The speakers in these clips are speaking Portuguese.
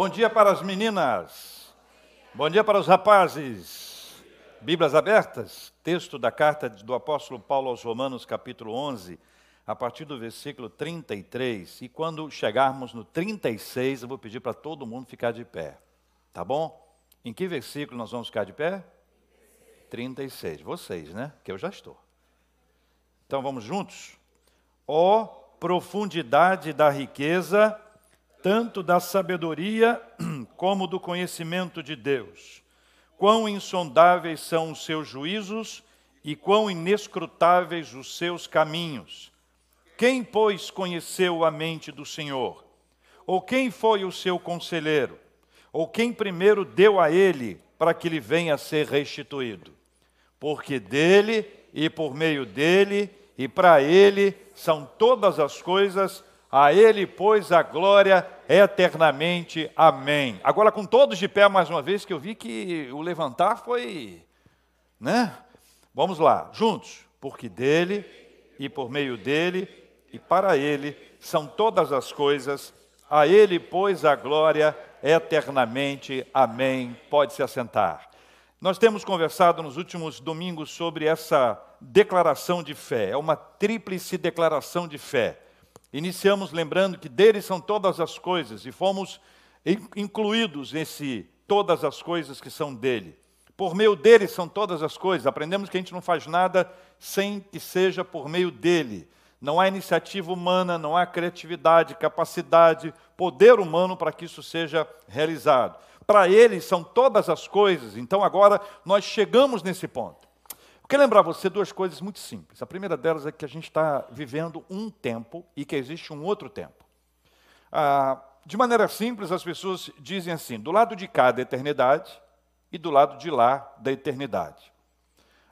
Bom dia para as meninas. Bom dia para os rapazes. Bíblias abertas. Texto da carta do apóstolo Paulo aos Romanos, capítulo 11, a partir do versículo 33. E quando chegarmos no 36, eu vou pedir para todo mundo ficar de pé. Tá bom? Em que versículo nós vamos ficar de pé? 36. Vocês, né? Que eu já estou. Então vamos juntos? Ó oh, profundidade da riqueza tanto da sabedoria como do conhecimento de Deus. Quão insondáveis são os seus juízos e quão inescrutáveis os seus caminhos. Quem, pois, conheceu a mente do Senhor? Ou quem foi o seu conselheiro? Ou quem primeiro deu a ele para que lhe venha a ser restituído? Porque dele e por meio dele e para ele são todas as coisas a Ele, pois, a glória eternamente. Amém. Agora, com todos de pé, mais uma vez, que eu vi que o levantar foi. Né? Vamos lá, juntos. Porque dele, e por meio dele, e para Ele são todas as coisas. A Ele, pois, a glória eternamente. Amém. Pode se assentar. Nós temos conversado nos últimos domingos sobre essa declaração de fé. É uma tríplice declaração de fé. Iniciamos lembrando que dele são todas as coisas e fomos incluídos nesse todas as coisas que são dele. Por meio dele são todas as coisas. Aprendemos que a gente não faz nada sem que seja por meio dele. Não há iniciativa humana, não há criatividade, capacidade, poder humano para que isso seja realizado. Para ele são todas as coisas. Então agora nós chegamos nesse ponto. Quero lembrar você duas coisas muito simples. A primeira delas é que a gente está vivendo um tempo e que existe um outro tempo. Ah, de maneira simples, as pessoas dizem assim: do lado de cá da eternidade e do lado de lá da eternidade.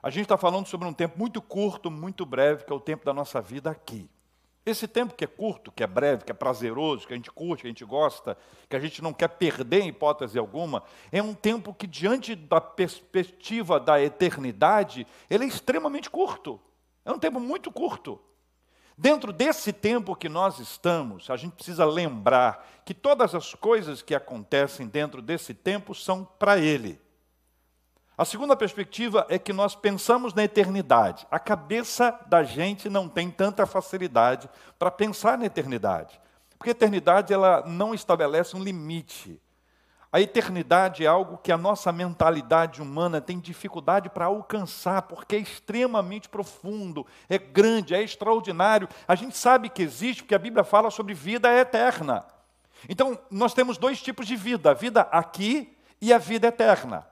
A gente está falando sobre um tempo muito curto, muito breve, que é o tempo da nossa vida aqui. Esse tempo que é curto, que é breve, que é prazeroso, que a gente curte, que a gente gosta, que a gente não quer perder em hipótese alguma, é um tempo que, diante da perspectiva da eternidade, ele é extremamente curto. É um tempo muito curto. Dentro desse tempo que nós estamos, a gente precisa lembrar que todas as coisas que acontecem dentro desse tempo são para Ele. A segunda perspectiva é que nós pensamos na eternidade. A cabeça da gente não tem tanta facilidade para pensar na eternidade. Porque a eternidade ela não estabelece um limite. A eternidade é algo que a nossa mentalidade humana tem dificuldade para alcançar, porque é extremamente profundo, é grande, é extraordinário. A gente sabe que existe, porque a Bíblia fala sobre vida eterna. Então, nós temos dois tipos de vida: a vida aqui e a vida eterna.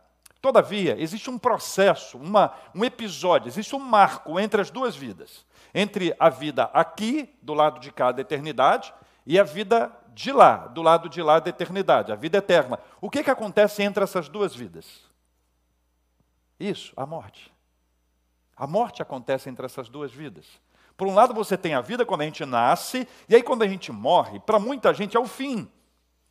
Todavia, existe um processo, uma, um episódio, existe um marco entre as duas vidas. Entre a vida aqui, do lado de cá da eternidade, e a vida de lá, do lado de lá da eternidade, a vida eterna. O que, que acontece entre essas duas vidas? Isso, a morte. A morte acontece entre essas duas vidas. Por um lado, você tem a vida quando a gente nasce, e aí quando a gente morre, para muita gente é o fim.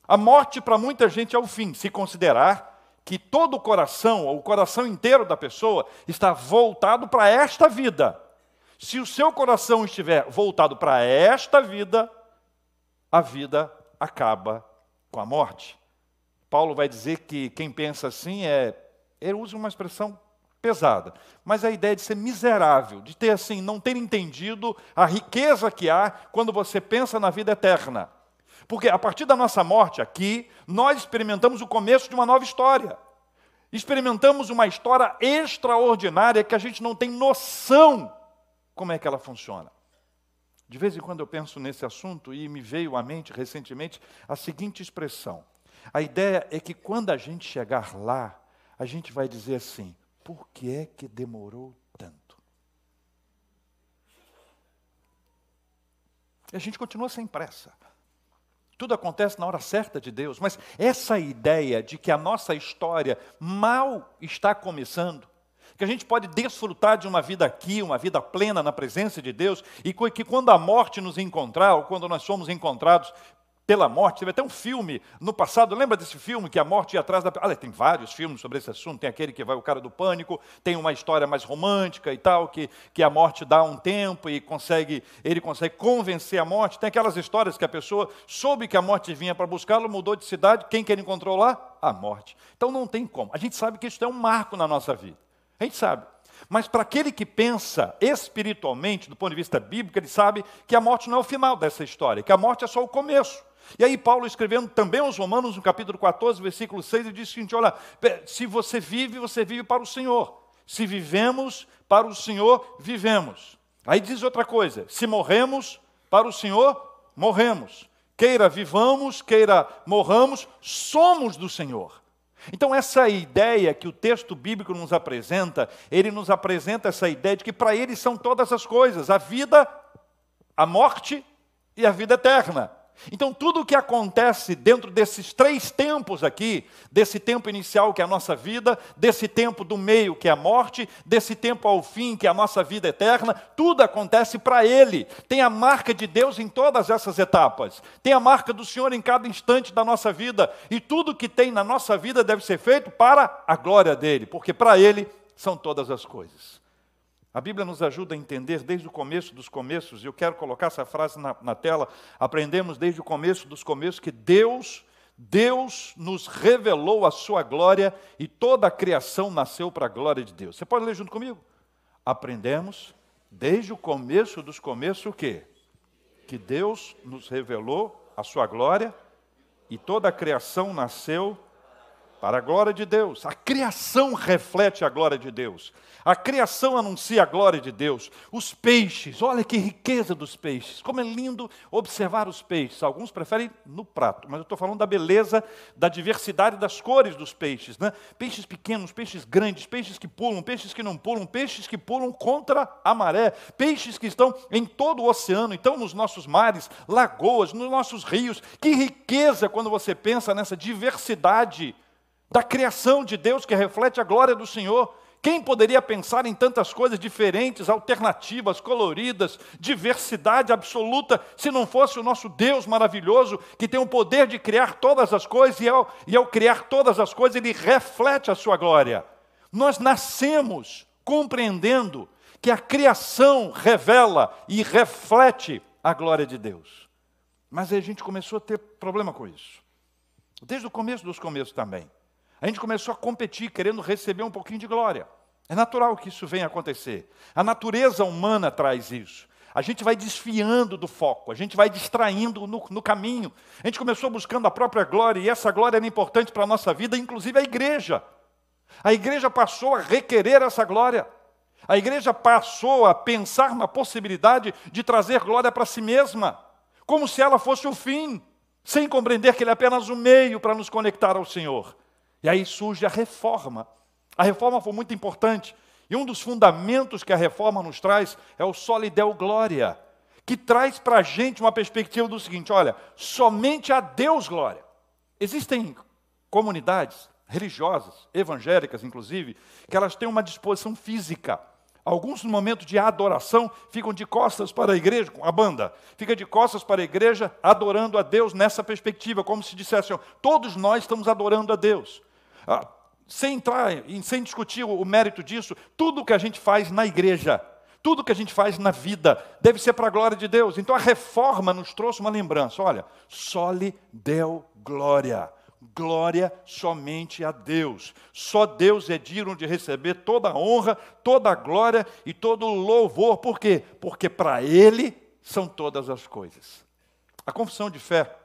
A morte, para muita gente, é o fim, se considerar que todo o coração, o coração inteiro da pessoa, está voltado para esta vida. Se o seu coração estiver voltado para esta vida, a vida acaba com a morte. Paulo vai dizer que quem pensa assim é. Ele usa uma expressão pesada, mas a ideia de ser miserável, de ter assim, não ter entendido a riqueza que há quando você pensa na vida eterna. Porque a partir da nossa morte aqui, nós experimentamos o começo de uma nova história. Experimentamos uma história extraordinária que a gente não tem noção como é que ela funciona. De vez em quando eu penso nesse assunto e me veio à mente recentemente a seguinte expressão: a ideia é que quando a gente chegar lá, a gente vai dizer assim: por que é que demorou tanto? E a gente continua sem pressa. Tudo acontece na hora certa de Deus, mas essa ideia de que a nossa história mal está começando, que a gente pode desfrutar de uma vida aqui, uma vida plena na presença de Deus, e que quando a morte nos encontrar, ou quando nós somos encontrados pela morte. Teve até um filme no passado, lembra desse filme que a morte ia atrás da. Olha, tem vários filmes sobre esse assunto. Tem aquele que vai o cara do pânico, tem uma história mais romântica e tal, que, que a morte dá um tempo e consegue, ele consegue convencer a morte. Tem aquelas histórias que a pessoa soube que a morte vinha para buscá-lo, mudou de cidade, quem que ele encontrou lá? A morte. Então não tem como. A gente sabe que isso é um marco na nossa vida. A gente sabe. Mas para aquele que pensa espiritualmente, do ponto de vista bíblico, ele sabe que a morte não é o final dessa história, que a morte é só o começo. E aí, Paulo, escrevendo também aos Romanos, no capítulo 14, versículo 6, ele diz o seguinte: olha, se você vive, você vive para o Senhor. Se vivemos, para o Senhor vivemos. Aí diz outra coisa: se morremos, para o Senhor morremos. Queira vivamos, queira morramos, somos do Senhor. Então, essa ideia que o texto bíblico nos apresenta, ele nos apresenta essa ideia de que para ele são todas as coisas: a vida, a morte e a vida eterna. Então, tudo o que acontece dentro desses três tempos aqui, desse tempo inicial que é a nossa vida, desse tempo do meio que é a morte, desse tempo ao fim que é a nossa vida eterna, tudo acontece para Ele. Tem a marca de Deus em todas essas etapas, tem a marca do Senhor em cada instante da nossa vida, e tudo que tem na nossa vida deve ser feito para a glória dele, porque para Ele são todas as coisas. A Bíblia nos ajuda a entender desde o começo dos começos, e eu quero colocar essa frase na, na, tela. Aprendemos desde o começo dos começos que Deus, Deus nos revelou a sua glória e toda a criação nasceu para a glória de Deus. Você pode ler junto comigo? Aprendemos desde o começo dos começos o quê? Que Deus nos revelou a sua glória e toda a criação nasceu para a glória de Deus. A criação reflete a glória de Deus. A criação anuncia a glória de Deus. Os peixes, olha que riqueza dos peixes. Como é lindo observar os peixes. Alguns preferem no prato, mas eu estou falando da beleza, da diversidade das cores dos peixes. Né? Peixes pequenos, peixes grandes, peixes que pulam, peixes que não pulam, peixes que pulam contra a maré, peixes que estão em todo o oceano, então nos nossos mares, lagoas, nos nossos rios. Que riqueza quando você pensa nessa diversidade da criação de Deus que reflete a glória do Senhor. Quem poderia pensar em tantas coisas diferentes, alternativas, coloridas, diversidade absoluta, se não fosse o nosso Deus maravilhoso, que tem o poder de criar todas as coisas, e ao, e ao criar todas as coisas, ele reflete a sua glória. Nós nascemos compreendendo que a criação revela e reflete a glória de Deus. Mas aí a gente começou a ter problema com isso. Desde o começo dos começos também. A gente começou a competir, querendo receber um pouquinho de glória. É natural que isso venha acontecer. A natureza humana traz isso. A gente vai desfiando do foco, a gente vai distraindo no, no, caminho. A gente começou buscando a própria glória, e essa glória era importante para a nossa vida, inclusive a igreja. A igreja passou a requerer essa glória. A igreja passou a pensar na possibilidade de trazer glória para si mesma, como se ela fosse o fim, sem compreender que ele é apenas o meio para nos conectar ao Senhor. E aí surge a reforma. A reforma foi muito importante. E um dos fundamentos que a reforma nos traz é o solidel glória, que traz para a gente uma perspectiva do seguinte: olha, somente a Deus glória. Existem comunidades religiosas, evangélicas inclusive, que elas têm uma disposição física. Alguns no momento de adoração ficam de costas para a igreja, a banda fica de costas para a igreja, adorando a Deus nessa perspectiva, como se dissessem, todos nós estamos adorando a Deus. Ah, sem entrar, sem discutir o mérito disso, tudo que a gente faz na igreja, tudo que a gente faz na vida, deve ser para a glória de Deus. Então a reforma nos trouxe uma lembrança: olha, só lhe deu glória. Glória somente a Deus. Só Deus é digno de receber toda a honra, toda a glória e todo o louvor. Por quê? Porque para Ele são todas as coisas. A confissão de fé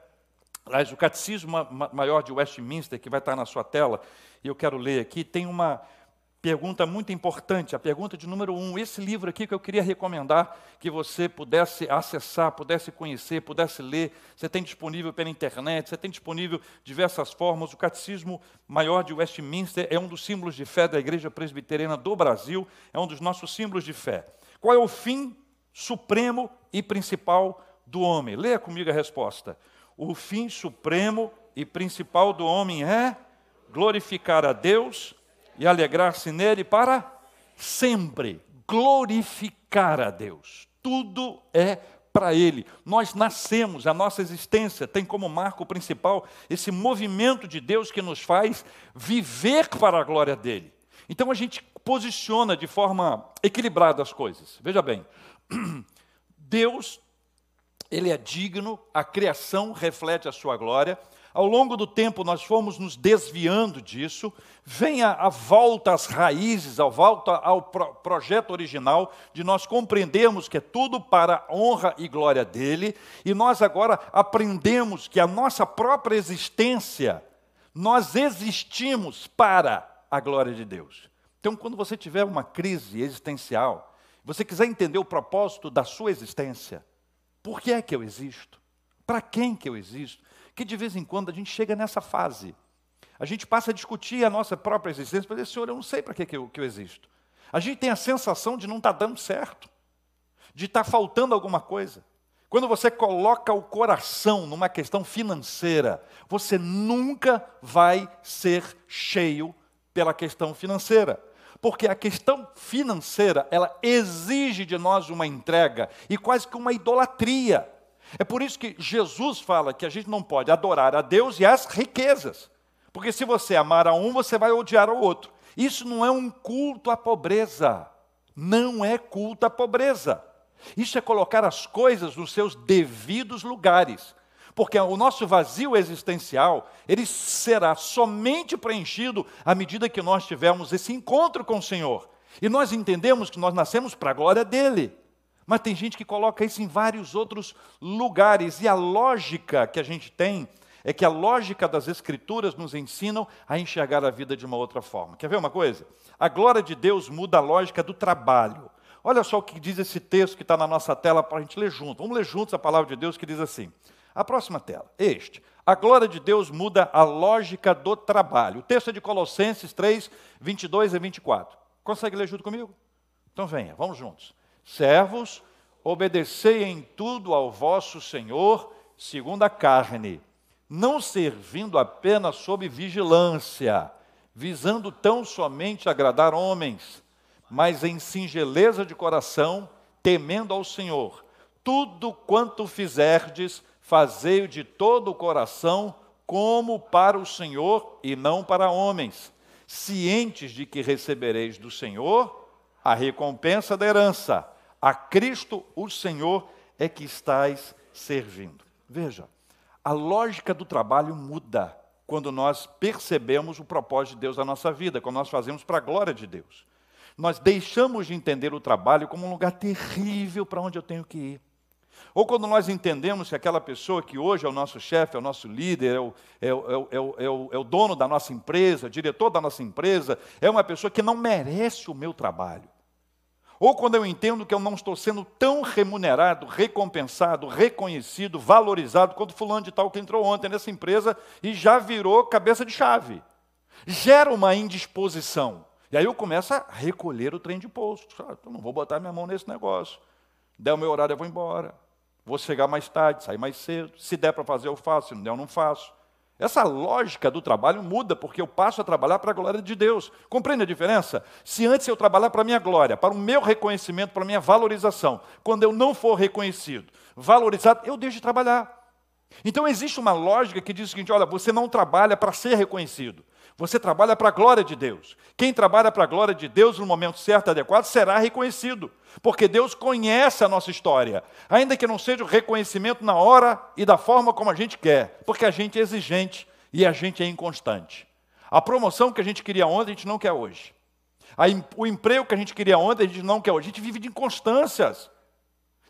Aliás, o Catecismo Maior de Westminster, que vai estar na sua tela, e eu quero ler aqui, tem uma pergunta muito importante, a pergunta de número um. Esse livro aqui que eu queria recomendar que você pudesse acessar, pudesse conhecer, pudesse ler. Você tem disponível pela internet, você tem disponível diversas formas. O Catecismo Maior de Westminster é um dos símbolos de fé da Igreja Presbiteriana do Brasil, é um dos nossos símbolos de fé. Qual é o fim supremo e principal do homem? Leia comigo a resposta o fim supremo e principal do homem é glorificar a Deus e alegrar-se nele para sempre. Glorificar a Deus. Tudo é para Ele. Nós nascemos, a nossa existência tem como marco principal esse movimento de Deus que nos faz viver para a glória dele. Então a gente posiciona de forma equilibrada as coisas. Veja bem, Deus, Ele é digno, a criação reflete a sua glória, ao longo do tempo nós fomos nos desviando disso, vem a, a volta às raízes, a volta ao pro, projeto original, de nós compreendermos que é tudo para a honra e glória dele, e nós agora aprendemos que a nossa própria existência, nós existimos para a glória de Deus. Então, quando você tiver uma crise existencial, você quiser entender o propósito da sua existência, por que é que eu existo? Para quem que eu existo? que de vez em quando a gente chega nessa fase. A gente passa a discutir a nossa própria existência, para dizer, Senhor, eu não sei para que, que, eu, que eu existo. A gente tem a sensação de não estar tá dando certo, de estar tá faltando alguma coisa. Quando você coloca o coração numa questão financeira, você nunca vai ser cheio pela questão financeira. Porque a questão financeira, ela exige de nós uma entrega e quase que uma idolatria. É por isso que Jesus fala que a gente não pode adorar a Deus e as riquezas. Porque se você amar a um, você vai odiar ao outro. Isso não é um culto à pobreza. Não é culto à pobreza. Isso é colocar as coisas nos seus devidos lugares. Porque o nosso vazio existencial, ele será somente preenchido à medida que nós tivermos esse encontro com o Senhor. E nós entendemos que nós nascemos para a glória dele. Mas tem gente que coloca isso em vários outros lugares. E a lógica que a gente tem é que a lógica das Escrituras nos ensinam a enxergar a vida de uma outra forma. Quer ver uma coisa? A glória de Deus muda a lógica do trabalho. Olha só o que diz esse texto que está na nossa tela para a gente ler junto. Vamos ler juntos a palavra de Deus que diz assim. A próxima tela, este. A glória de Deus muda a lógica do trabalho. O texto é de Colossenses 3, 22 e 24. Consegue ler junto comigo? Então venha, vamos juntos. Servos, obedecei em tudo ao vosso Senhor, segundo a carne, não servindo apenas sob vigilância, visando tão somente agradar homens, mas em singeleza de coração, temendo ao Senhor. Tudo quanto fizerdes, fazei-o de todo o coração, como para o Senhor e não para homens, cientes de que recebereis do Senhor a recompensa da herança a Cristo, o Senhor, é que estais servindo. Veja, a lógica do trabalho muda quando nós percebemos o propósito de Deus na nossa vida, quando nós fazemos para a glória de Deus. Nós deixamos de entender o trabalho como um lugar terrível para onde eu tenho que ir. Ou quando nós entendemos que aquela pessoa que hoje é o nosso chefe, é o nosso líder, é o, é, o, é, o, é, o, é o dono da nossa empresa, diretor da nossa empresa, é uma pessoa que não merece o meu trabalho. Ou quando eu entendo que eu não estou sendo tão remunerado, recompensado, reconhecido, valorizado quanto fulano de tal que entrou ontem nessa empresa e já virou cabeça de chave. Gera uma indisposição. E aí eu começo a recolher o trem de posto. Ah, não vou botar minha mão nesse negócio. Der o meu horário, eu vou embora. Vou chegar mais tarde, sair mais cedo. Se der para fazer, eu faço. Se não der, eu não faço. Essa lógica do trabalho muda, porque eu passo a trabalhar para a glória de Deus. Compreende a diferença? Se antes eu trabalhar para a minha glória, para o meu reconhecimento, para a minha valorização, quando eu não for reconhecido, valorizado, eu deixo de trabalhar. Então existe uma lógica que diz o seguinte: olha, você não trabalha para ser reconhecido, você trabalha para a glória de Deus. Quem trabalha para a glória de Deus no momento certo e adequado será reconhecido, porque Deus conhece a nossa história, ainda que não seja o reconhecimento na hora e da forma como a gente quer, porque a gente é exigente e a gente é inconstante. A promoção que a gente queria ontem, a gente não quer hoje. O emprego que a gente queria ontem, a gente não quer hoje. A gente vive de inconstâncias.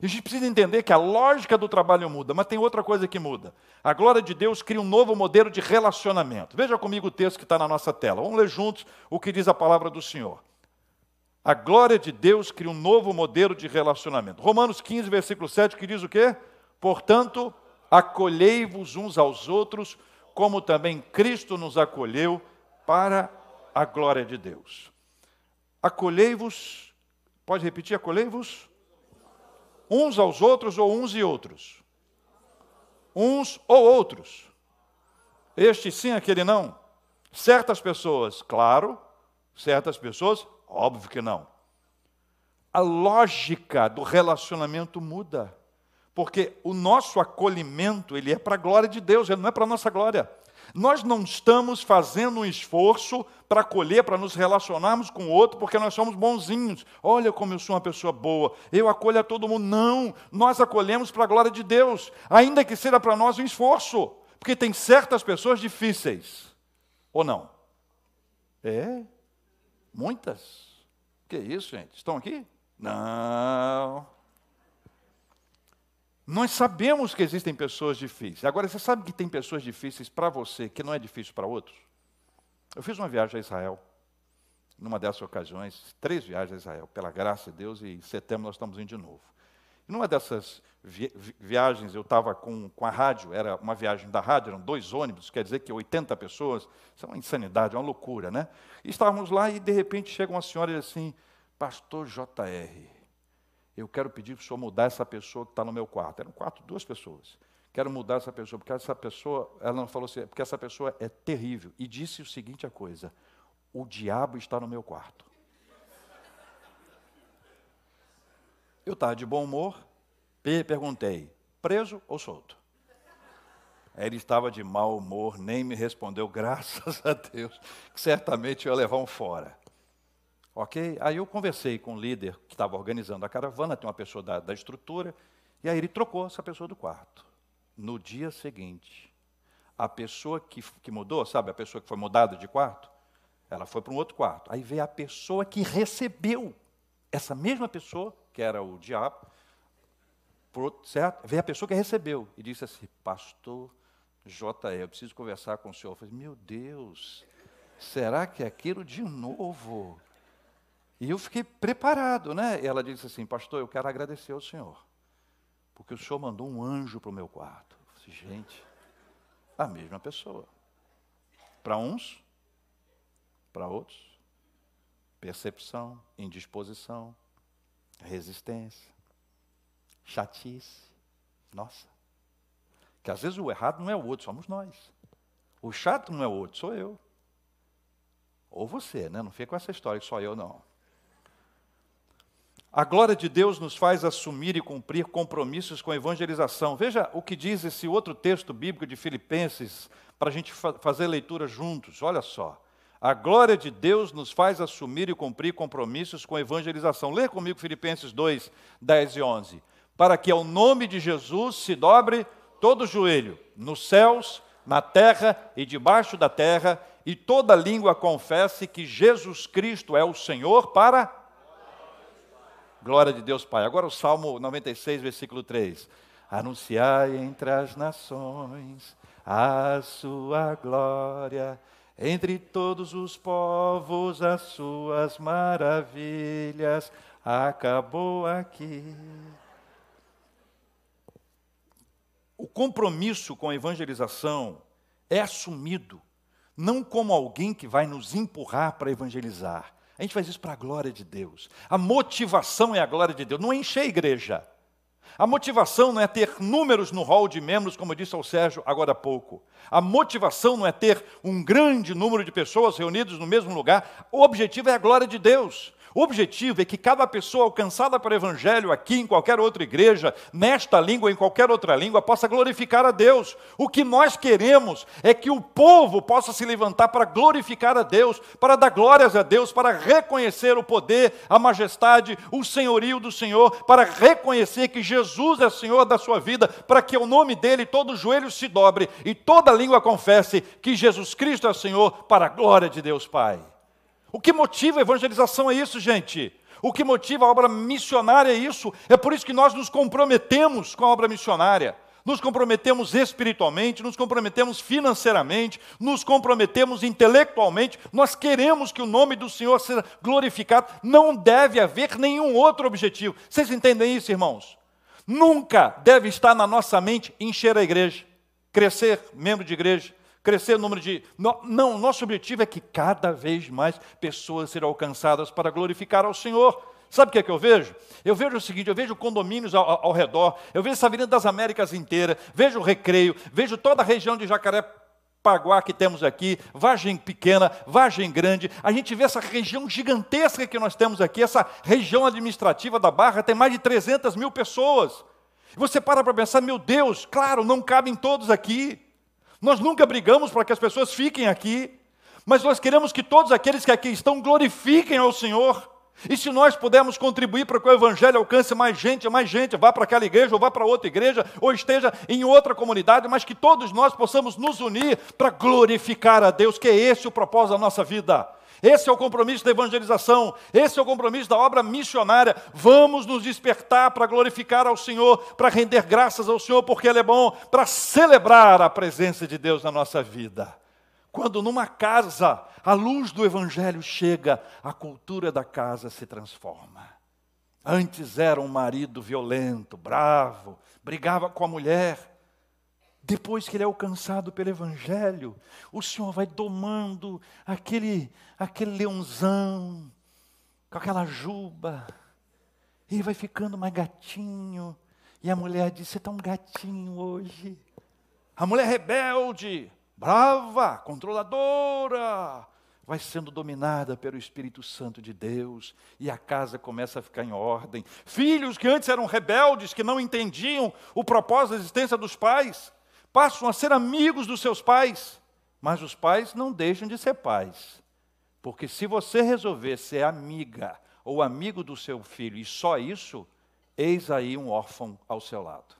A gente precisa entender que a lógica do trabalho muda, mas tem outra coisa que muda. A glória de Deus cria um novo modelo de relacionamento. Veja comigo o texto que está na nossa tela. Vamos ler juntos o que diz a palavra do Senhor. A glória de Deus cria um novo modelo de relacionamento. Romanos 15, versículo 7, que diz o quê? Portanto, acolhei-vos uns aos outros, como também Cristo nos acolheu para a glória de Deus. Acolhei-vos, pode repetir, acolhei-vos? Uns aos outros ou uns e outros? Uns ou outros. Este sim, aquele não. Certas pessoas, claro. Certas pessoas, óbvio que não. A lógica do relacionamento muda. porque o nosso acolhimento, ele é para a glória de Deus, ele não é para a nossa glória. Nós não estamos fazendo um esforço para acolher, para nos relacionarmos com o outro, porque nós somos bonzinhos. Olha como eu sou uma pessoa boa, eu acolho a todo mundo. Não, nós acolhemos para a glória de Deus, ainda que seja para nós um esforço, porque tem certas pessoas difíceis, ou não? É, muitas. Que isso, gente? Estão aqui? Não. Nós sabemos que existem pessoas difíceis. Agora, você sabe que tem pessoas difíceis para você que não é difícil para outros? Eu fiz uma viagem a Israel, numa dessas ocasiões, três viagens a Israel, pela graça de Deus, e em setembro nós estamos indo de novo. E numa dessas vi viagens, eu estava com, com a rádio, era uma viagem da rádio, eram dois ônibus, quer dizer que 80 pessoas, isso é uma insanidade, é uma loucura, né? E estávamos lá e de repente chega uma senhora e diz assim, Pastor JR, eu quero pedir para o senhor mudar essa pessoa que está no meu quarto. Eram quatro, duas pessoas. Quero mudar essa pessoa, porque essa pessoa, ela não falou assim, porque essa pessoa é terrível. E disse o seguinte a coisa: o diabo está no meu quarto. Eu estava de bom humor, perguntei, preso ou solto? Ele estava de mau humor, nem me respondeu, graças a Deus, que certamente eu ia levar um fora. Ok? Aí eu conversei com o líder que estava organizando a caravana, tem uma pessoa da, da estrutura, e aí ele trocou essa pessoa do quarto. No dia seguinte, a pessoa que, que mudou, sabe, a pessoa que foi mudada de quarto, ela foi para um outro quarto. Aí veio a pessoa que recebeu, essa mesma pessoa, que era o diabo, certo? Veio a pessoa que recebeu e disse assim: Pastor J.E., eu preciso conversar com o senhor. Eu falei: Meu Deus, será que é aquilo de novo? E eu fiquei preparado, né? E ela disse assim, pastor, eu quero agradecer ao Senhor, porque o Senhor mandou um anjo para o meu quarto. Eu disse, gente, a mesma pessoa. Para uns, para outros, percepção, indisposição, resistência, chatice. Nossa. Que às vezes o errado não é o outro, somos nós. O chato não é o outro, sou eu. Ou você, né? Não fica com essa história que só eu não. A glória de Deus nos faz assumir e cumprir compromissos com a evangelização. Veja o que diz esse outro texto bíblico de Filipenses, para a gente fa fazer leitura juntos. Olha só. A glória de Deus nos faz assumir e cumprir compromissos com a evangelização. Lê comigo Filipenses 2, 10 e 11. Para que ao nome de Jesus se dobre todo joelho, nos céus, na terra e debaixo da terra, e toda língua confesse que Jesus Cristo é o Senhor para Glória de Deus Pai. Agora o Salmo 96, versículo 3. Anunciai entre as nações a sua glória, entre todos os povos as suas maravilhas. Acabou aqui. O compromisso com a evangelização é assumido não como alguém que vai nos empurrar para evangelizar, a gente faz isso para a glória de Deus. A motivação é a glória de Deus, não é encher a igreja. A motivação não é ter números no hall de membros, como disse ao Sérgio agora há pouco. A motivação não é ter um grande número de pessoas reunidas no mesmo lugar. O objetivo é a glória de Deus. O objetivo é que cada pessoa alcançada pelo Evangelho aqui, em qualquer outra igreja, nesta língua em qualquer outra língua, possa glorificar a Deus. O que nós queremos é que o povo possa se levantar para glorificar a Deus, para dar glórias a Deus, para reconhecer o poder, a majestade, o senhorio do Senhor, para reconhecer que Jesus é Senhor da sua vida, para que o nome dele todo joelho se dobre e toda língua confesse que Jesus Cristo é Senhor, para a glória de Deus Pai. O que motiva a evangelização é isso, gente. O que motiva a obra missionária é isso. É por isso que nós nos comprometemos com a obra missionária. Nos comprometemos espiritualmente, nos comprometemos financeiramente, nos comprometemos intelectualmente. Nós queremos que o nome do Senhor seja glorificado. Não deve haver nenhum outro objetivo. Vocês entendem isso, irmãos? Nunca deve estar na nossa mente encher a igreja, crescer membro de igreja, crescer o número de. Não, nosso objetivo é que cada vez mais pessoas sejam alcançadas para glorificar ao Senhor. Sabe o que é que eu vejo? Eu vejo o seguinte: eu vejo condomínios ao, ao redor, eu vejo essa Avenida das Américas inteira, vejo o Recreio, vejo toda a região de Jacaré. Paguá que temos aqui, Vargem Pequena, Vargem Grande, a gente vê essa região gigantesca que nós temos aqui, essa região administrativa da Barra tem mais de 300 mil pessoas. Você para para pensar, meu Deus, claro, não cabem todos aqui. Nós nunca brigamos para que as pessoas fiquem aqui, mas nós queremos que todos aqueles que aqui estão glorifiquem ao Senhor. E se nós pudermos contribuir para que o Evangelho alcance mais gente, mais gente, vá para aquela igreja, ou vá para outra igreja, ou esteja em outra comunidade, mas que todos nós possamos nos unir para glorificar a Deus, que é esse o propósito da nossa vida. Esse é o compromisso da evangelização, esse é o compromisso da obra missionária. Vamos nos despertar para glorificar ao Senhor, para render graças ao Senhor, porque Ele é bom, para celebrar a presença de Deus na nossa vida. Quando numa casa a luz do Evangelho chega, a cultura da casa se transforma. Antes era um marido violento, bravo, brigava com a mulher. Depois que ele é alcançado pelo Evangelho, o Senhor vai domando aquele, aquele leãozão, com aquela juba. Ele vai ficando mais gatinho. E a mulher diz: Você está um gatinho hoje. A mulher rebelde, brava, controladora, vai sendo dominada pelo Espírito Santo de Deus e a casa começa a ficar em ordem. Filhos que antes eram rebeldes, que não entendiam o propósito da existência dos pais, passam a ser amigos dos seus pais, mas os pais não deixam de ser pais. Porque se você resolver ser amiga ou amigo do seu filho e só isso, eis aí um órfão ao seu lado.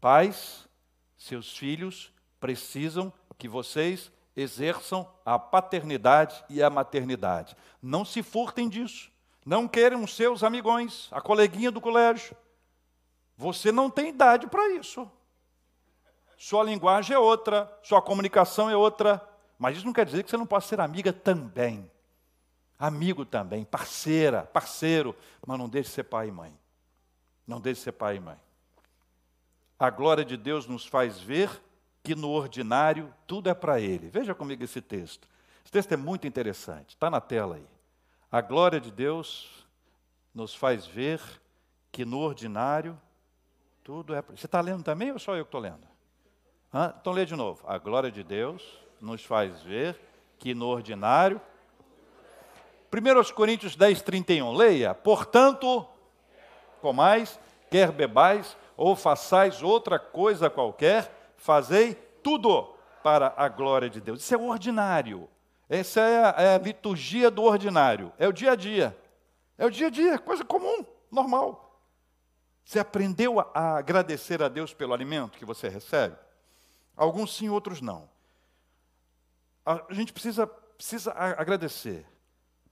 Pais, seus filhos precisam que vocês exerçam a paternidade e a maternidade. Não se furtem disso. Não queiram seus amigões, a coleguinha do colégio. Você não tem idade para isso. Sua linguagem é outra, sua comunicação é outra. Mas isso não quer dizer que você não possa ser amiga também. Amigo também, parceira, parceiro. Mas não deixe de ser pai e mãe. Não deixe de ser pai e mãe. A glória de Deus nos faz ver que no ordinário tudo é para Ele. Veja comigo esse texto. Esse texto é muito interessante, está na tela aí. A glória de Deus nos faz ver que no ordinário tudo é para Você está lendo também ou só eu que estou lendo? Hã? Então lê de novo. A glória de Deus nos faz ver que no ordinário. 1 Coríntios 10, 31. Leia. Portanto, comais, quer bebais, ou façais outra coisa qualquer, fazei tudo para a glória de Deus. Isso é ordinário. Essa é a, é a liturgia do ordinário. É o dia a dia. É o dia a dia, coisa comum, normal. Você aprendeu a agradecer a Deus pelo alimento que você recebe? Alguns sim, outros não. A gente precisa, precisa agradecer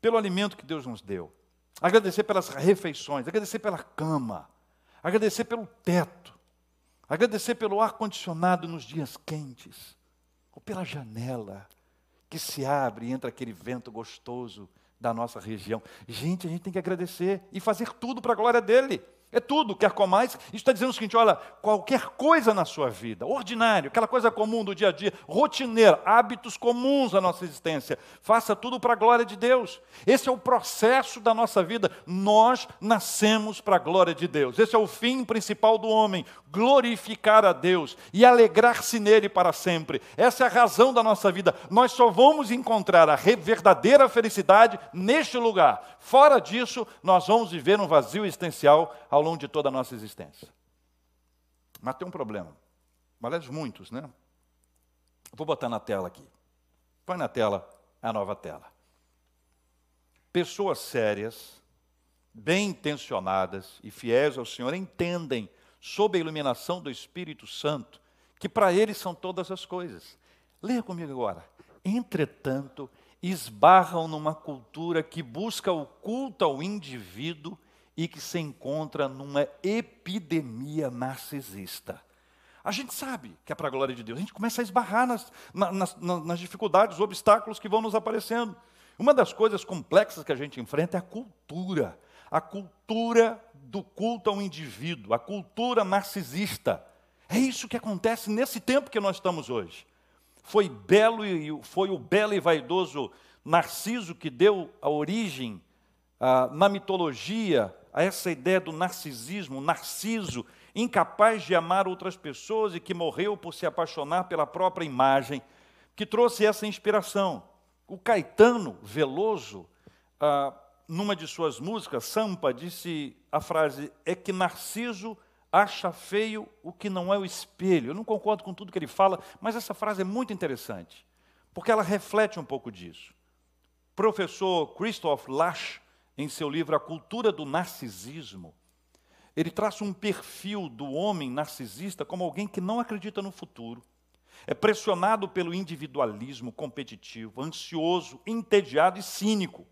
pelo alimento que Deus nos deu, agradecer pelas refeições, agradecer pela cama, agradecer pelo teto, Agradecer pelo ar-condicionado nos dias quentes, ou pela janela que se abre e entra aquele vento gostoso da nossa região. Gente, a gente tem que agradecer e fazer tudo para a glória dele. É tudo, quer comais. Isso está dizendo o seguinte: olha, qualquer coisa na sua vida, ordinário, aquela coisa comum do dia a dia, rotineira, hábitos comuns da nossa existência, faça tudo para a glória de Deus. Esse é o processo da nossa vida. Nós nascemos para a glória de Deus. Esse é o fim principal do homem: glorificar a Deus e alegrar-se nele para sempre. Essa é a razão da nossa vida. Nós só vamos encontrar a verdadeira felicidade neste lugar. Fora disso, nós vamos viver um vazio existencial ao longo de toda a nossa existência. Mas tem um problema. Aliás, muitos, né? Vou botar na tela aqui. Põe na tela a nova tela. Pessoas sérias, bem intencionadas e fiéis ao Senhor entendem, sob a iluminação do Espírito Santo, que para eles são todas as coisas. Leia comigo agora. Entretanto, esbarram numa cultura que busca o culto ao indivíduo e que se encontra numa epidemia narcisista. A gente sabe que é para a glória de Deus, a gente começa a esbarrar nas, nas, nas dificuldades, os obstáculos que vão nos aparecendo. Uma das coisas complexas que a gente enfrenta é a cultura, a cultura do culto ao indivíduo, a cultura narcisista. É isso que acontece nesse tempo que nós estamos hoje. Foi belo e foi o belo e vaidoso Narciso que deu a origem ah, na mitologia a essa ideia do narcisismo, narciso, incapaz de amar outras pessoas e que morreu por se apaixonar pela própria imagem, que trouxe essa inspiração. O Caetano Veloso, ah, numa de suas músicas, Sampa disse a frase: é que Narciso acha feio o que não é o espelho. Eu não concordo com tudo que ele fala, mas essa frase é muito interessante, porque ela reflete um pouco disso. Professor Christoph Lasch, em seu livro A Cultura do Narcisismo, ele traça um perfil do homem narcisista como alguém que não acredita no futuro, é pressionado pelo individualismo competitivo, ansioso, entediado e cínico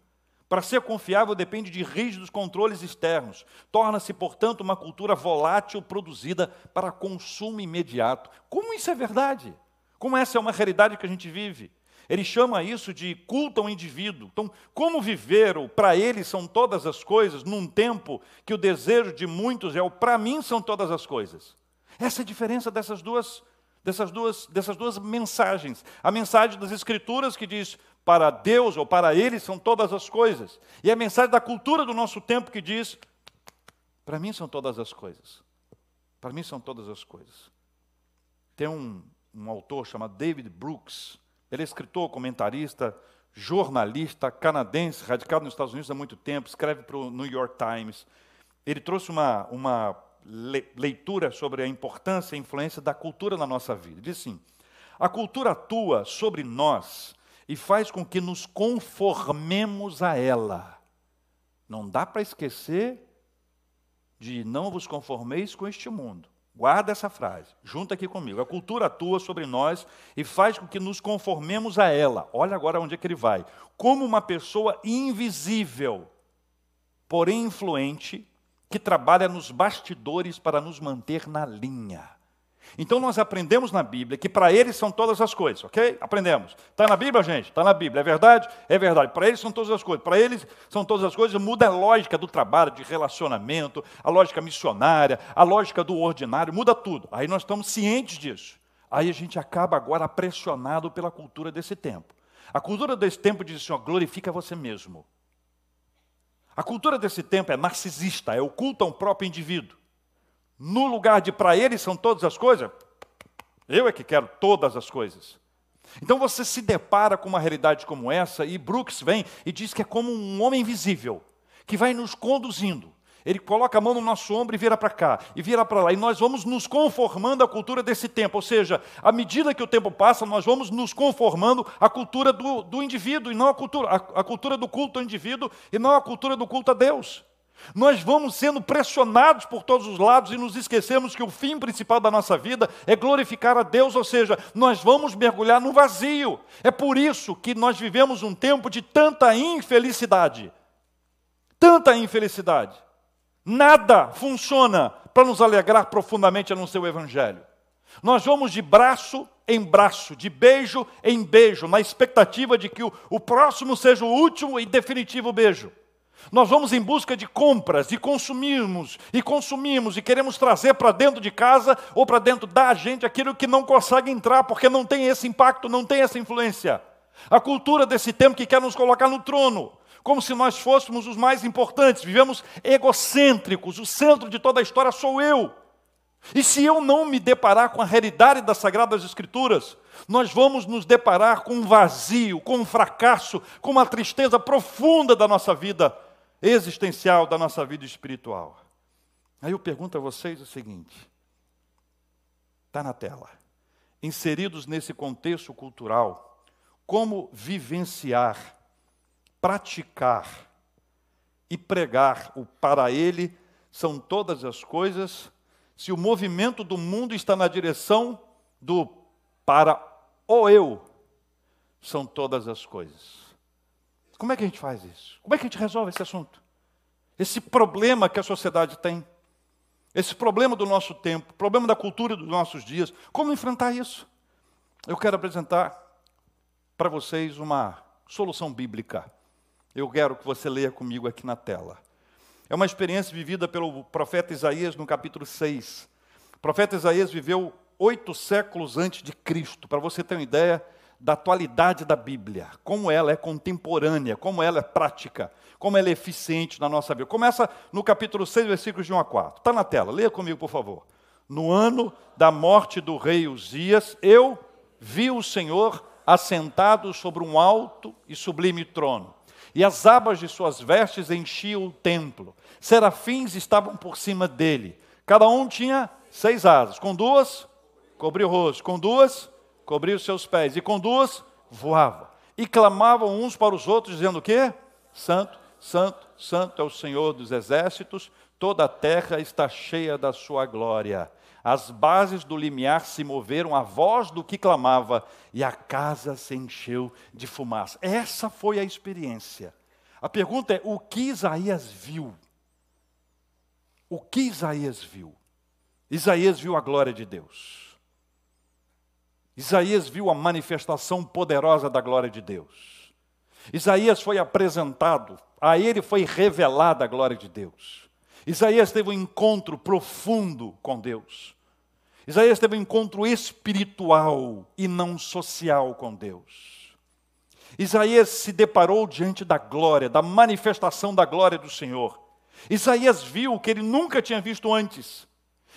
para ser confiável depende de rígidos controles externos. Torna-se, portanto, uma cultura volátil produzida para consumo imediato. Como isso é verdade? Como essa é uma realidade que a gente vive? Ele chama isso de culto ao indivíduo. Então, como viver o para ele são todas as coisas, num tempo que o desejo de muitos é o para mim são todas as coisas? Essa é a diferença dessas duas, dessas duas, dessas duas mensagens. A mensagem das Escrituras que diz para Deus ou para Ele são todas as coisas. E a mensagem da cultura do nosso tempo que diz: para mim são todas as coisas. Para mim são todas as coisas. Tem um, um autor chamado David Brooks. Ele é escritor, comentarista, jornalista canadense, radicado nos Estados Unidos há muito tempo, escreve para o New York Times. Ele trouxe uma, uma leitura sobre a importância e a influência da cultura na nossa vida. Ele diz assim: a cultura atua sobre nós e faz com que nos conformemos a ela. Não dá para esquecer de não vos conformeis com este mundo. Guarda essa frase, junta aqui comigo. A cultura atua sobre nós e faz com que nos conformemos a ela. Olha agora onde é que ele vai. Como uma pessoa invisível, porém influente, que trabalha nos bastidores para nos manter na linha. Então nós aprendemos na Bíblia que para eles são todas as coisas, ok? Aprendemos. Está na Bíblia, gente? Está na Bíblia. É verdade? É verdade. Para eles são todas as coisas. Para eles são todas as coisas. Muda a lógica do trabalho, de relacionamento, a lógica missionária, a lógica do ordinário, muda tudo. Aí nós estamos cientes disso. Aí a gente acaba agora pressionado pela cultura desse tempo. A cultura desse tempo diz assim: ó, glorifica você mesmo. A cultura desse tempo é narcisista, é oculta um próprio indivíduo no lugar de para ele são todas as coisas, eu é que quero todas as coisas. Então você se depara com uma realidade como essa, e Brooks vem e diz que é como um homem invisível, que vai nos conduzindo. Ele coloca a mão no nosso ombro e vira para cá, e vira para lá, e nós vamos nos conformando à cultura desse tempo. Ou seja, à medida que o tempo passa, nós vamos nos conformando à cultura do, do indivíduo, e não à cultura, à, à cultura do culto ao indivíduo, e não à cultura do culto a Deus. Nós vamos sendo pressionados por todos os lados e nos esquecemos que o fim principal da nossa vida é glorificar a Deus, ou seja, nós vamos mergulhar no vazio. É por isso que nós vivemos um tempo de tanta infelicidade. Tanta infelicidade. Nada funciona para nos alegrar profundamente a não ser o Evangelho. Nós vamos de braço em braço, de beijo em beijo, na expectativa de que o, o próximo seja o último e definitivo beijo. Nós vamos em busca de compras, e consumimos, e consumimos, e queremos trazer para dentro de casa ou para dentro da gente aquilo que não consegue entrar, porque não tem esse impacto, não tem essa influência. A cultura desse tempo que quer nos colocar no trono, como se nós fôssemos os mais importantes, vivemos egocêntricos, o centro de toda a história sou eu. E se eu não me deparar com a realidade das Sagradas Escrituras, nós vamos nos deparar com um vazio, com um fracasso, com uma tristeza profunda da nossa vida existencial da nossa vida espiritual. Aí eu pergunto a vocês o seguinte: está na tela. Inseridos nesse contexto cultural, como vivenciar, praticar e pregar o para ele são todas as coisas, se o movimento do mundo está na direção do para o eu, são todas as coisas. Como é que a gente faz isso? Como é que a gente resolve esse assunto? Esse problema que a sociedade tem, esse problema do nosso tempo, problema da cultura dos nossos dias, como enfrentar isso? Eu quero apresentar para vocês uma solução bíblica. Eu quero que você leia comigo aqui na tela. É uma experiência vivida pelo profeta Isaías no capítulo 6. O profeta Isaías viveu oito séculos antes de Cristo. Para você ter uma ideia, da atualidade da Bíblia, como ela é contemporânea, como ela é prática, como ela é eficiente na nossa vida. Começa no capítulo 6, versículos de 1 a 4. Está na tela, leia comigo, por favor. No ano da morte do rei Uzias, eu vi o Senhor assentado sobre um alto e sublime trono, e as abas de suas vestes enchiam o templo. Serafins estavam por cima dele. Cada um tinha seis asas. Com duas, cobria o rosto. Com duas, cobria os seus pés. E com duas, voava. E clamavam uns para os outros, dizendo o quê? Santo, santo, santo é o Senhor dos exércitos. Toda a terra está cheia da sua glória. As bases do limiar se moveram, a voz do que clamava, e a casa se encheu de fumaça. Essa foi a experiência. A pergunta é: o que Isaías viu? O que Isaías viu? Isaías viu a glória de Deus. Isaías viu a manifestação poderosa da glória de Deus. Isaías foi apresentado, a ele foi revelada a glória de Deus. Isaías teve um encontro profundo com Deus. Isaías teve um encontro espiritual e não social com Deus. Isaías se deparou diante da glória, da manifestação da glória do Senhor. Isaías viu o que ele nunca tinha visto antes.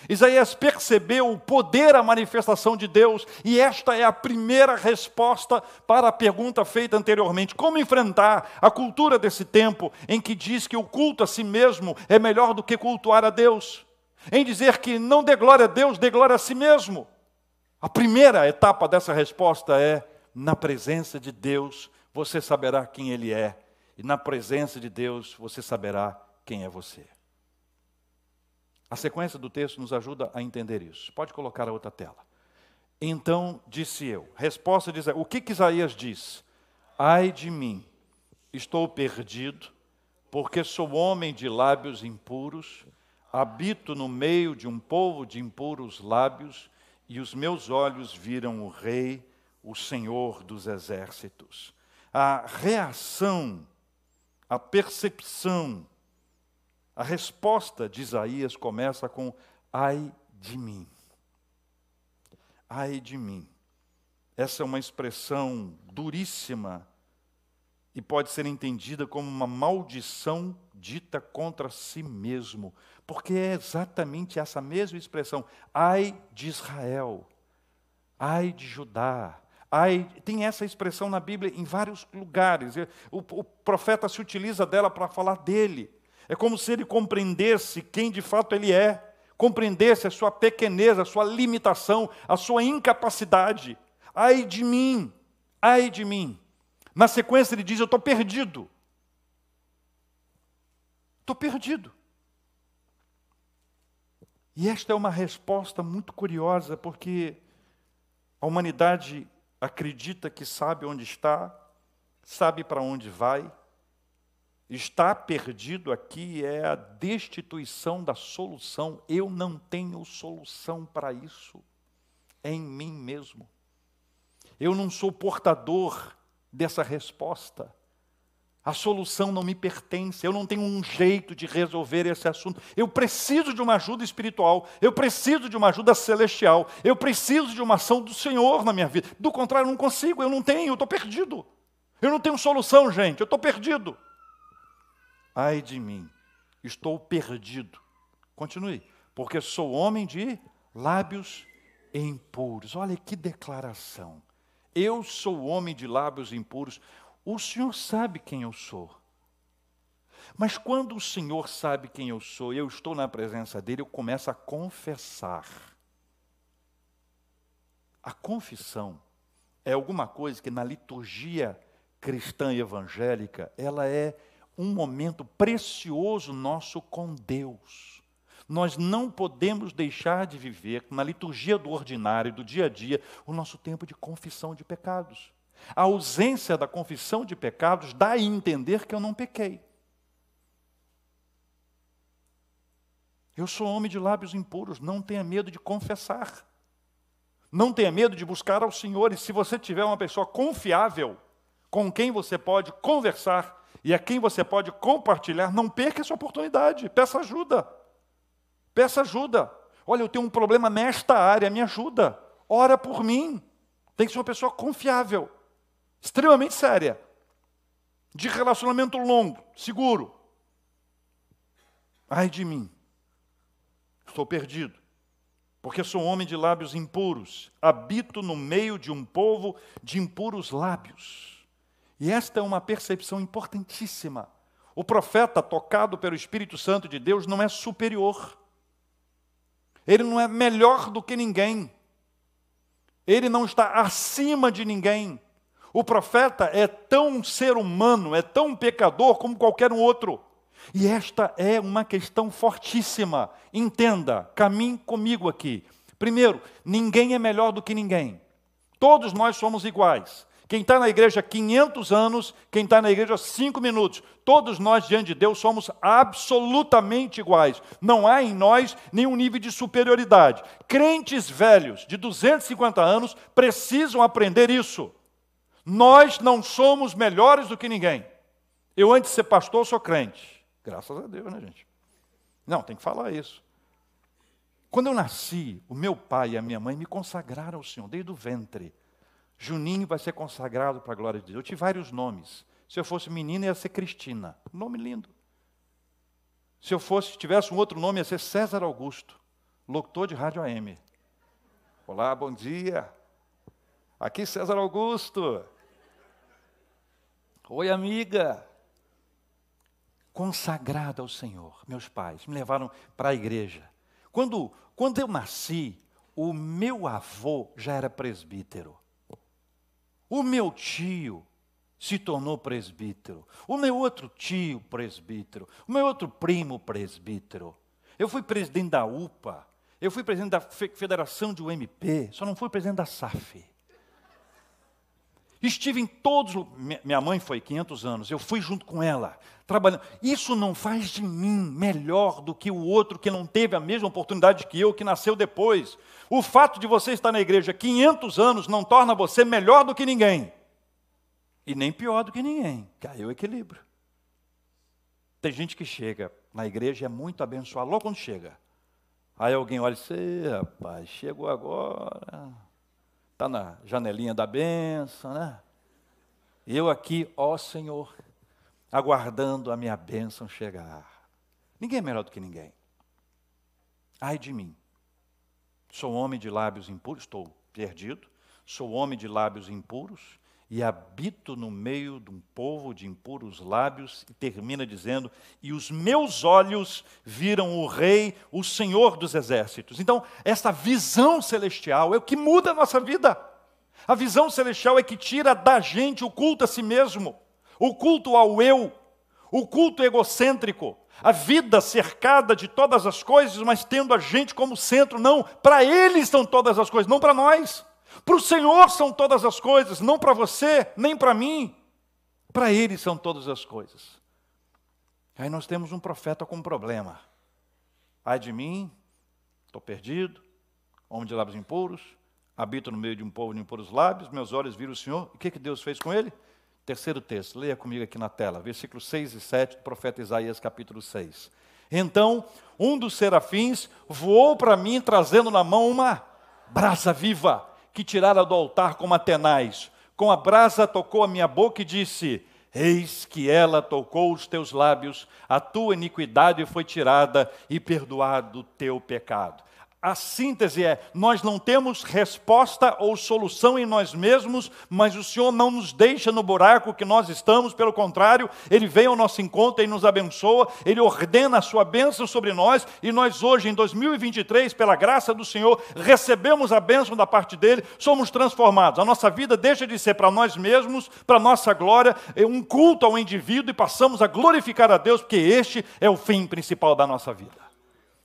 Isaías percebeu o poder, a manifestação de Deus, e esta é a primeira resposta para a pergunta feita anteriormente: como enfrentar a cultura desse tempo em que diz que o culto a si mesmo é melhor do que cultuar a Deus? Em dizer que não dê glória a Deus, dê glória a si mesmo. A primeira etapa dessa resposta é: na presença de Deus você saberá quem Ele é, e na presença de Deus você saberá quem é você. A sequência do texto nos ajuda a entender isso. Pode colocar a outra tela. Então disse eu. Resposta diz: O que, que Isaías diz? Ai de mim, estou perdido, porque sou homem de lábios impuros, habito no meio de um povo de impuros lábios, e os meus olhos viram o Rei, o Senhor dos exércitos. A reação, a percepção, a resposta de Isaías começa com: ai de mim. Ai de mim. Essa é uma expressão duríssima e pode ser entendida como uma maldição dita contra si mesmo, porque é exatamente essa mesma expressão: ai de Israel, ai de Judá. Ai, tem essa expressão na Bíblia em vários lugares. O, o profeta se utiliza dela para falar dele. É como se ele compreendesse quem de fato ele é, compreendesse a sua pequeneza, a sua limitação, a sua incapacidade. Ai de mim, ai de mim. Na sequência ele diz: Eu estou perdido. Estou perdido. E esta é uma resposta muito curiosa, porque a humanidade acredita que sabe onde está, sabe para onde vai, Está perdido aqui é a destituição da solução. Eu não tenho solução para isso. Em mim mesmo. Eu não sou portador dessa resposta. A solução não me pertence, eu não tenho um jeito de resolver esse assunto. Eu preciso de uma ajuda espiritual, eu preciso de uma ajuda celestial, eu preciso de uma ação do Senhor na minha vida. Do contrário, eu não consigo, eu não tenho, eu estou perdido. Eu não tenho solução, gente, eu estou perdido. Ai de mim, estou perdido. Continue, porque sou homem de lábios impuros. Olha que declaração. Eu sou homem de lábios impuros. O Senhor sabe quem eu sou. Mas quando o Senhor sabe quem eu sou eu estou na presença dele, eu começo a confessar. A confissão é alguma coisa que na liturgia cristã e evangélica, ela é um momento precioso nosso com Deus. Nós não podemos deixar de viver, na liturgia do ordinário, do dia a dia, o nosso tempo de confissão de pecados. A ausência da confissão de pecados dá a entender que eu não pequei. Eu sou homem de lábios impuros, não tenha medo de confessar. Não tenha medo de buscar ao Senhor. E se você tiver uma pessoa confiável, com quem você pode conversar, e a quem você pode compartilhar, não perca essa oportunidade. Peça ajuda. Peça ajuda. Olha, eu tenho um problema nesta área, me ajuda. Ora por mim. Tem que ser uma pessoa confiável, extremamente séria, de relacionamento longo, seguro. Ai de mim, estou perdido, porque sou homem de lábios impuros, habito no meio de um povo de impuros lábios E esta é uma percepção importantíssima. O profeta, tocado pelo Espírito Santo de Deus, não é superior. Ele não é melhor do que ninguém. Ele não está acima de ninguém. O profeta é tão ser humano, é tão pecador como qualquer um outro. E esta é uma questão fortíssima. Entenda, caminhe comigo aqui. Primeiro, ninguém é melhor do que ninguém. Todos nós somos iguais. Quem está na igreja 500 anos, quem está na igreja 5 minutos, todos nós diante de Deus somos absolutamente iguais. Não há em nós nenhum nível de superioridade. Crentes velhos de 250 anos precisam aprender isso. Nós não somos melhores do que ninguém. Eu, antes de ser pastor, sou crente. Graças a Deus, né, gente? Não, tem que falar isso. Quando eu nasci, o meu pai e a minha mãe me consagraram ao Senhor desde o ventre. Juninho vai ser consagrado para a glória de Deus. Eu tive vários nomes. Se eu fosse menina, ia ser Cristina. Nome lindo. Se eu fosse, tivesse um outro nome, ia ser César Augusto, locutor de rádio AM. Olá, bom dia. Aqui César Augusto. Oi, amiga. Consagrada ao Senhor, meus pais me levaram para a igreja. Quando, quando eu nasci, o meu avô já era presbítero. O meu tio se tornou presbítero. O meu outro tio, presbítero. O meu outro primo, presbítero. Eu fui presidente da UPA. Eu fui presidente da Federação de UMP. Só não fui presidente da SAF. Estive em todos. Minha mãe foi 500 anos. Eu fui junto com ela, trabalhando. Isso não faz de mim melhor do que o outro que não teve a mesma oportunidade que eu, que nasceu depois. O fato de você estar na igreja 500 anos não torna você melhor do que ninguém. E nem pior do que ninguém. Caiu o equilíbrio. Tem gente que chega na igreja é muito abençoado logo quando chega. Aí alguém olha e diz: rapaz, chegou agora. Está na janelinha da benção, né? Eu aqui, ó Senhor, aguardando a minha bênção chegar. Ninguém é melhor do que ninguém. Ai de mim. Sou homem de lábios impuros, estou perdido. Sou homem de lábios impuros e habito no meio de um povo de impuros lábios, e termina dizendo: E os meus olhos viram o Rei, o Senhor dos exércitos. Então, essa visão celestial é o que muda a nossa vida. A visão celestial é que tira da gente o culto a si mesmo, o culto ao eu, o culto egocêntrico, a vida cercada de todas as coisas, mas tendo a gente como centro. Não, para Ele são todas as coisas, não para nós. Para o Senhor são todas as coisas, não para você, nem para mim. Para Ele são todas as coisas. Aí nós temos um profeta com um problema. Ai de mim, estou perdido, homem de lábios impuros, habito no meio de um povo de impuros lábios, meus olhos viram o Senhor. O que, que Deus fez com ele? Terceiro texto, leia comigo aqui na tela, versículos 6 e 7 do profeta Isaías, capítulo 6. Então, um dos serafins voou para mim, trazendo na mão uma brasa viva que tirara do altar como Atenais. Com a brasa tocou a minha boca e disse: Eis que ela tocou os teus lábios, a tua iniquidade foi tirada e perdoado o teu pecado. A síntese é: nós não temos resposta ou solução em nós mesmos, mas o Senhor não nos deixa no buraco que nós estamos, pelo contrário, Ele vem ao nosso encontro e nos abençoa, Ele ordena a sua bênção sobre nós, e nós hoje, em 2023, pela graça do Senhor, recebemos a bênção da parte dEle, somos transformados. A nossa vida deixa de ser para nós mesmos, para nossa glória, é um culto ao indivíduo e passamos a glorificar a Deus, porque este é o fim principal da nossa vida.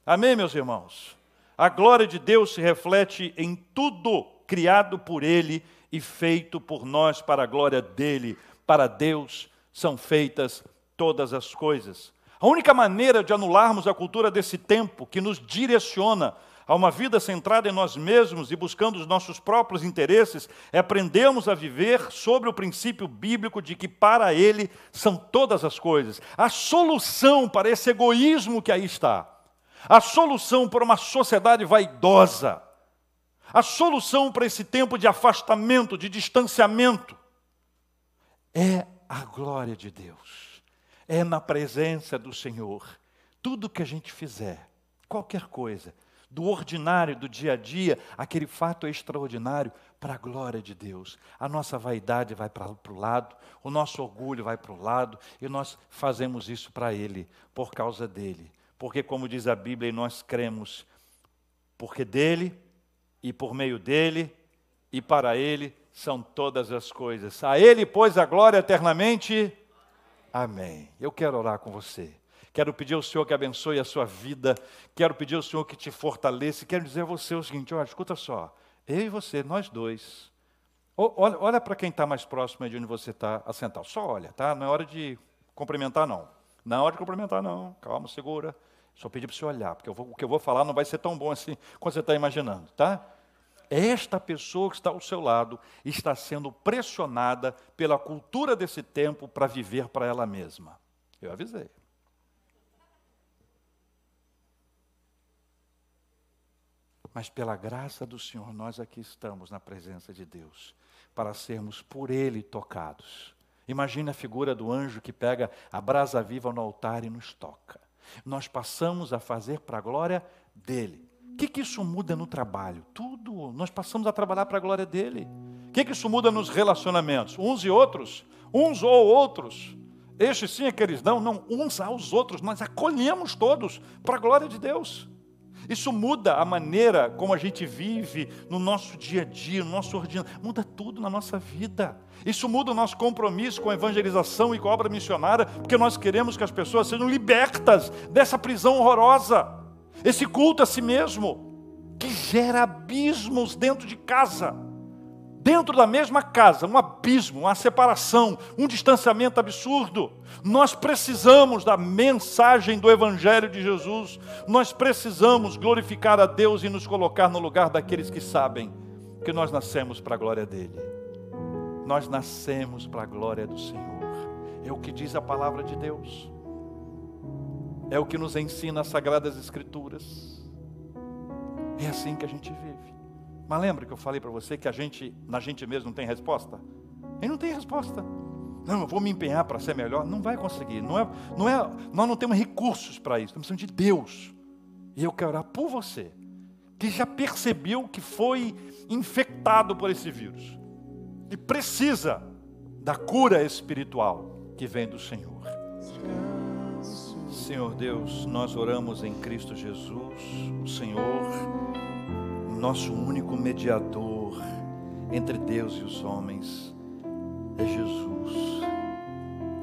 Amém, meus irmãos? A glória de Deus se reflete em tudo criado por Ele e feito por nós para a glória dele. Para Deus são feitas todas as coisas. A única maneira de anularmos a cultura desse tempo que nos direciona a uma vida centrada em nós mesmos e buscando os nossos próprios interesses é aprendermos a viver sobre o princípio bíblico de que para Ele são todas as coisas. A solução para esse egoísmo que aí está a solução para uma sociedade vaidosa, a solução para esse tempo de afastamento, de distanciamento, é a glória de Deus, é na presença do Senhor. Tudo que a gente fizer, qualquer coisa, do ordinário, do dia a dia, aquele fato extraordinário para a glória de Deus. A nossa vaidade vai para o lado, o nosso orgulho vai para o lado, e nós fazemos isso para Ele, por causa dele. Porque, como diz a Bíblia, nós cremos, porque dele, e por meio dele, e para Ele são todas as coisas. A Ele, pois, a glória eternamente. Amém. Eu quero orar com você. Quero pedir ao Senhor que abençoe a sua vida. Quero pedir ao Senhor que te fortaleça. Quero dizer a você o seguinte: olha, escuta só. Eu e você, nós dois. Olha, olha para quem está mais próximo de onde você está assentado. Só olha, tá? Não é hora de cumprimentar, não. Não é hora de cumprimentar, não. Calma, segura. Só pedir para você olhar, porque vou, o que eu vou falar não vai ser tão bom assim quanto você está imaginando, tá? Esta pessoa que está ao seu lado está sendo pressionada pela cultura desse tempo para viver para ela mesma. Eu avisei. Mas pela graça do Senhor, nós aqui estamos na presença de Deus, para sermos por Ele tocados. Imagina a figura do anjo que pega a brasa viva no altar e nos toca. Nós passamos a fazer para a glória dele. O que, que isso muda no trabalho? Tudo. Nós passamos a trabalhar para a glória dele. O que, que isso muda nos relacionamentos? Uns e outros, uns ou outros. Estes sim, aqueles não, não, uns aos outros. Nós acolhemos todos para a glória de Deus. Isso muda a maneira como a gente vive no nosso dia a dia, no nosso ordinário, muda tudo na nossa vida. Isso muda o nosso compromisso com a evangelização e com a obra missionária, porque nós queremos que as pessoas sejam libertas dessa prisão horrorosa, esse culto a si mesmo, que gera abismos dentro de casa dentro da mesma casa, um abismo, uma separação, um distanciamento absurdo. Nós precisamos da mensagem do Evangelho de Jesus, nós precisamos glorificar a Deus e nos colocar no lugar daqueles que sabem que nós nascemos para a glória dEle. Nós nascemos para a glória do Senhor, é o que diz a palavra de Deus, é o que nos ensina as Sagradas Escrituras, é assim que a gente vive. Mas lembra que eu falei para você que a gente, na gente mesmo, não tem resposta? Ele não tem resposta. Não, eu vou me empenhar para ser melhor. Não vai conseguir. Não é, não é, nós não temos recursos para isso. Nós precisamos de Deus. E eu quero orar por você, que já percebeu que foi infectado por esse vírus. E precisa da cura espiritual que vem do Senhor. Senhor Deus, nós oramos em Cristo Jesus, o Senhor nosso único mediador entre Deus e os homens é Jesus,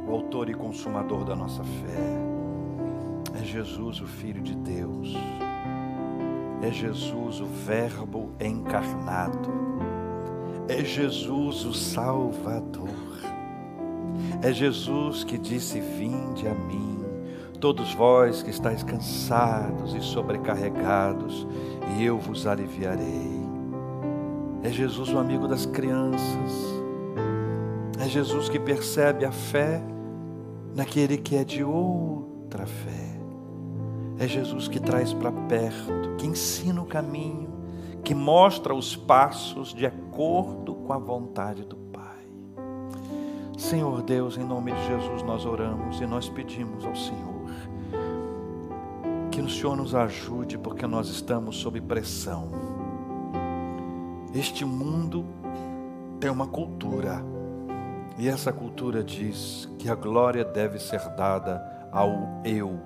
o autor e consumador da nossa fé. É Jesus, o Filho de Deus. É Jesus, o Verbo encarnado. É Jesus, o Salvador. É Jesus que disse: Vinde a mim todos vós que estáis cansados e sobrecarregados, e eu vos aliviarei. É Jesus o amigo das crianças. É Jesus que percebe a fé naquele que é de outra fé. É Jesus que traz para perto, que ensina o caminho, que mostra os passos de acordo com a vontade do Pai. Senhor Deus, em nome de Jesus nós oramos e nós pedimos ao Senhor o Senhor nos ajude, porque nós estamos sob pressão. Este mundo tem uma cultura, e essa cultura diz que a glória deve ser dada ao eu.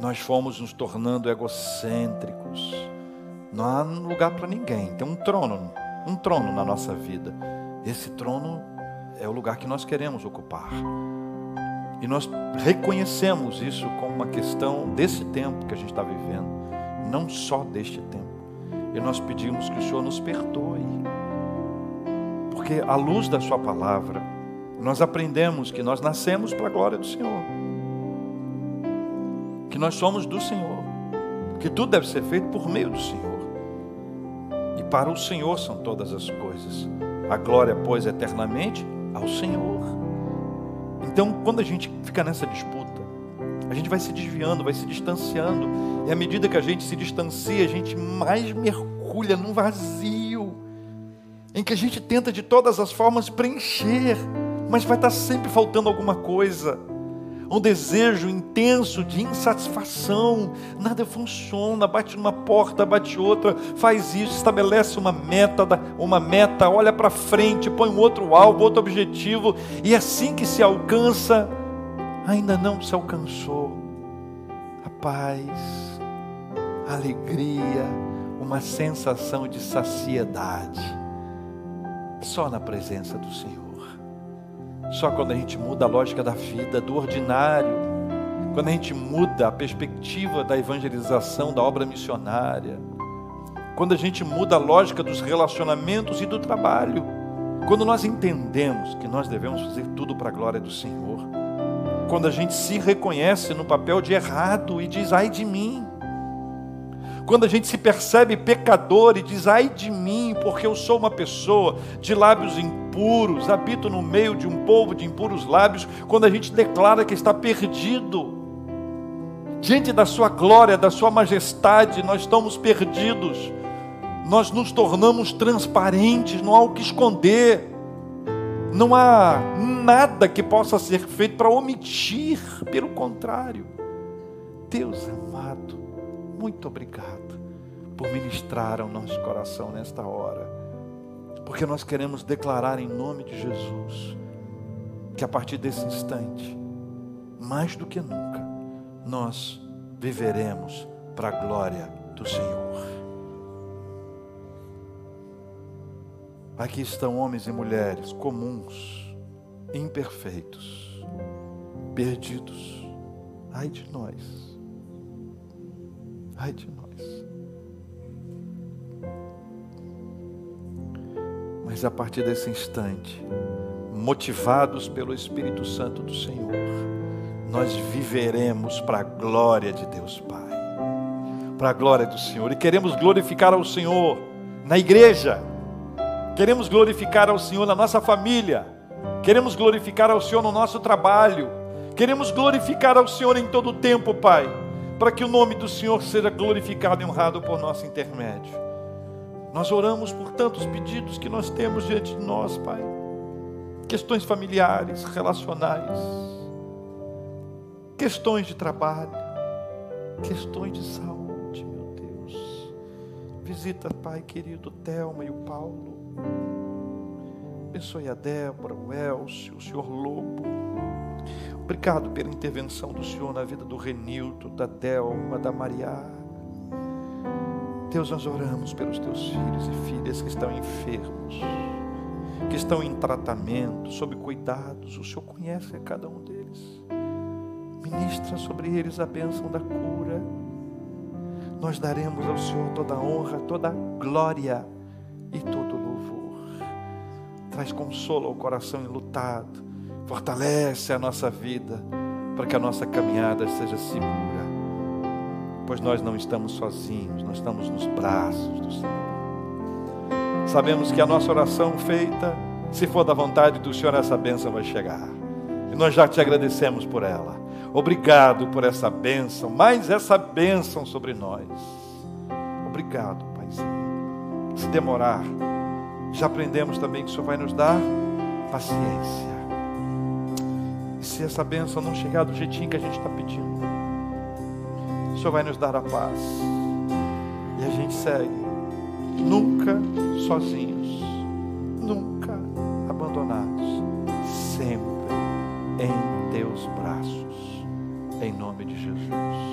Nós fomos nos tornando egocêntricos. Não há lugar para ninguém. Tem um trono, um trono na nossa vida. Esse trono é o lugar que nós queremos ocupar. E nós reconhecemos isso como uma questão desse tempo que a gente está vivendo, não só deste tempo. E nós pedimos que o Senhor nos perdoe, porque à luz da Sua palavra, nós aprendemos que nós nascemos para a glória do Senhor, que nós somos do Senhor, que tudo deve ser feito por meio do Senhor, e para o Senhor são todas as coisas. A glória, pois, eternamente ao Senhor. Então, quando a gente fica nessa disputa, a gente vai se desviando, vai se distanciando, e à medida que a gente se distancia, a gente mais mergulha num vazio, em que a gente tenta de todas as formas preencher, mas vai estar sempre faltando alguma coisa. Um desejo intenso de insatisfação. Nada funciona, bate numa porta, bate outra, faz isso, estabelece uma meta, uma meta, olha para frente, põe um outro alvo, outro objetivo, e assim que se alcança, ainda não se alcançou. A paz, a alegria, uma sensação de saciedade, só na presença do Senhor. Só quando a gente muda a lógica da vida, do ordinário, quando a gente muda a perspectiva da evangelização, da obra missionária, quando a gente muda a lógica dos relacionamentos e do trabalho, quando nós entendemos que nós devemos fazer tudo para a glória do Senhor, quando a gente se reconhece no papel de errado e diz ai de mim, quando a gente se percebe pecador e diz ai de mim, porque eu sou uma pessoa de lábios impuros, habito no meio de um povo de impuros lábios, quando a gente declara que está perdido, diante da Sua glória, da Sua majestade, nós estamos perdidos, nós nos tornamos transparentes, não há o que esconder, não há nada que possa ser feito para omitir, pelo contrário, Deus amado, muito obrigado por ministrar ao nosso coração nesta hora, porque nós queremos declarar em nome de Jesus que a partir desse instante, mais do que nunca, nós viveremos para a glória do Senhor. Aqui estão homens e mulheres comuns, imperfeitos, perdidos. Ai de nós Ai de nós. Mas a partir desse instante, motivados pelo Espírito Santo do Senhor, nós viveremos para a glória de Deus Pai, para a glória do Senhor, e queremos glorificar ao Senhor na igreja, queremos glorificar ao Senhor na nossa família, queremos glorificar ao Senhor no nosso trabalho, queremos glorificar ao Senhor em todo o tempo, Pai para que o nome do Senhor seja glorificado e honrado por nosso intermédio. Nós oramos por tantos pedidos que nós temos diante de nós, Pai. Questões familiares, relacionais, questões de trabalho, questões de saúde, meu Deus. Visita, Pai querido, Thelma e o Paulo. Abençoe a Débora, o Elcio, o Senhor Lobo Obrigado pela intervenção do Senhor na vida do Renildo, da Delma, da Maria. Deus, nós oramos pelos teus filhos e filhas que estão enfermos, que estão em tratamento, sob cuidados. O Senhor conhece a cada um deles. Ministra sobre eles a bênção da cura. Nós daremos ao Senhor toda a honra, toda a glória e todo o louvor. Traz consolo ao coração enlutado Fortalece a nossa vida para que a nossa caminhada seja segura. Pois nós não estamos sozinhos, nós estamos nos braços do Senhor. Sabemos que a nossa oração feita, se for da vontade do Senhor, essa bênção vai chegar. E nós já te agradecemos por ela. Obrigado por essa bênção, mais essa bênção sobre nós. Obrigado, Paizinho. Se demorar, já aprendemos também que o Senhor vai nos dar paciência se essa bênção não chegar do jeitinho que a gente está pedindo, o Senhor vai nos dar a paz. E a gente segue, nunca sozinhos, nunca abandonados, sempre em teus braços, em nome de Jesus.